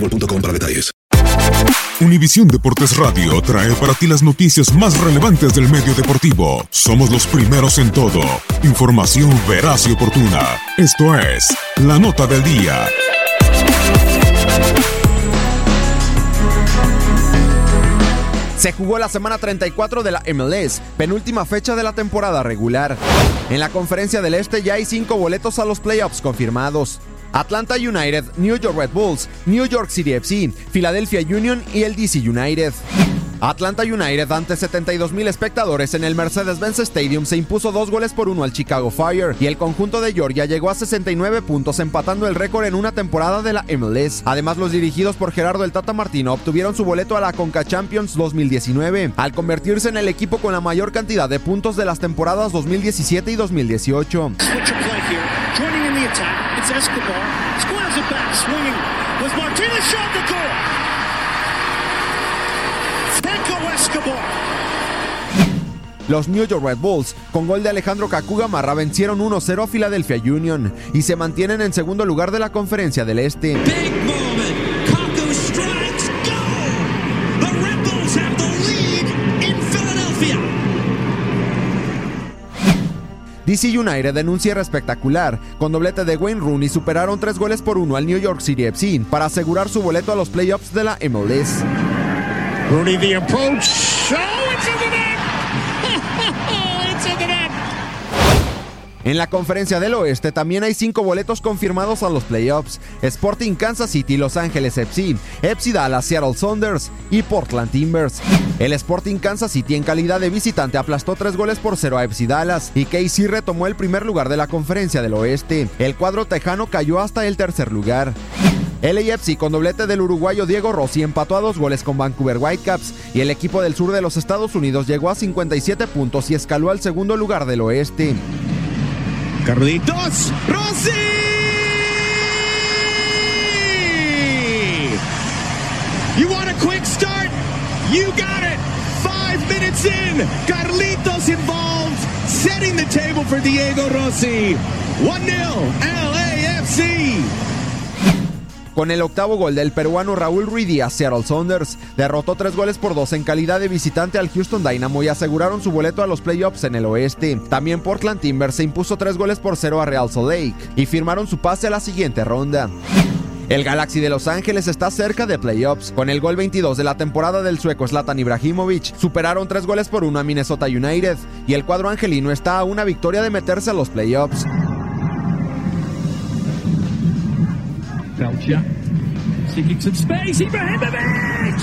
boostmobile.com para detalles. Univisión Deportes Radio trae para ti las noticias más relevantes del medio deportivo. Somos los primeros en todo. Información veraz y oportuna. Esto es La Nota del Día. Se jugó la semana 34 de la MLS, penúltima fecha de la temporada regular. En la conferencia del Este ya hay cinco boletos a los playoffs confirmados. Atlanta United, New York Red Bulls, New York City FC, Philadelphia Union y el DC United. Atlanta United ante 72 mil espectadores en el Mercedes-Benz Stadium se impuso dos goles por uno al Chicago Fire y el conjunto de Georgia llegó a 69 puntos empatando el récord en una temporada de la MLS. Además los dirigidos por Gerardo el Tata Martino obtuvieron su boleto a la Conca Champions 2019 al convertirse en el equipo con la mayor cantidad de puntos de las temporadas 2017 y 2018. Attack, it's Escobar. Squares it back, swinging. Was Martinez shot the goal? Franco Escobar. Los New York Red Bulls, con gol de Alejandro Kakugamarra, vencieron 1-0 a Philadelphia Union y se mantienen en segundo lugar de la conferencia del Este. Kaku DC United en un cierre espectacular. Con doblete de Wayne Rooney superaron tres goles por uno al New York City FC para asegurar su boleto a los playoffs de la MLS. Rooney the approach. En la conferencia del oeste también hay cinco boletos confirmados a los playoffs. Sporting Kansas City, Los Ángeles FC, FC Dallas, Seattle Saunders y Portland Timbers. El Sporting Kansas City en calidad de visitante aplastó tres goles por cero a FC Dallas y KC retomó el primer lugar de la conferencia del oeste. El cuadro tejano cayó hasta el tercer lugar. LAFC con doblete del uruguayo Diego Rossi empató a dos goles con Vancouver Whitecaps y el equipo del sur de los Estados Unidos llegó a 57 puntos y escaló al segundo lugar del oeste. Carlitos Rossi. You want a quick start? You got it. Five minutes in, Carlitos involved, setting the table for Diego Rossi. 1-0 LAFC. Con el octavo gol del peruano Raúl Ruidíaz, Seattle Saunders derrotó tres goles por dos en calidad de visitante al Houston Dynamo y aseguraron su boleto a los playoffs en el oeste. También Portland Timbers se impuso tres goles por cero a Real Salt Lake y firmaron su pase a la siguiente ronda. El Galaxy de Los Ángeles está cerca de playoffs. Con el gol 22 de la temporada del sueco Zlatan Ibrahimovic, superaron tres goles por uno a Minnesota United y el cuadro angelino está a una victoria de meterse a los playoffs. Seeking some space. Ibrahimovic!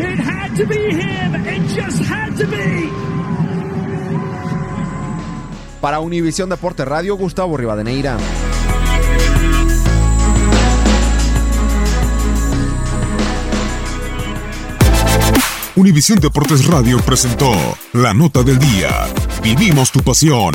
It had to be him. It just had to be. Para Univisión Deporte Radio, Gustavo Rivadeneira. Univisión Deportes Radio presentó la nota del día. Vivimos tu pasión.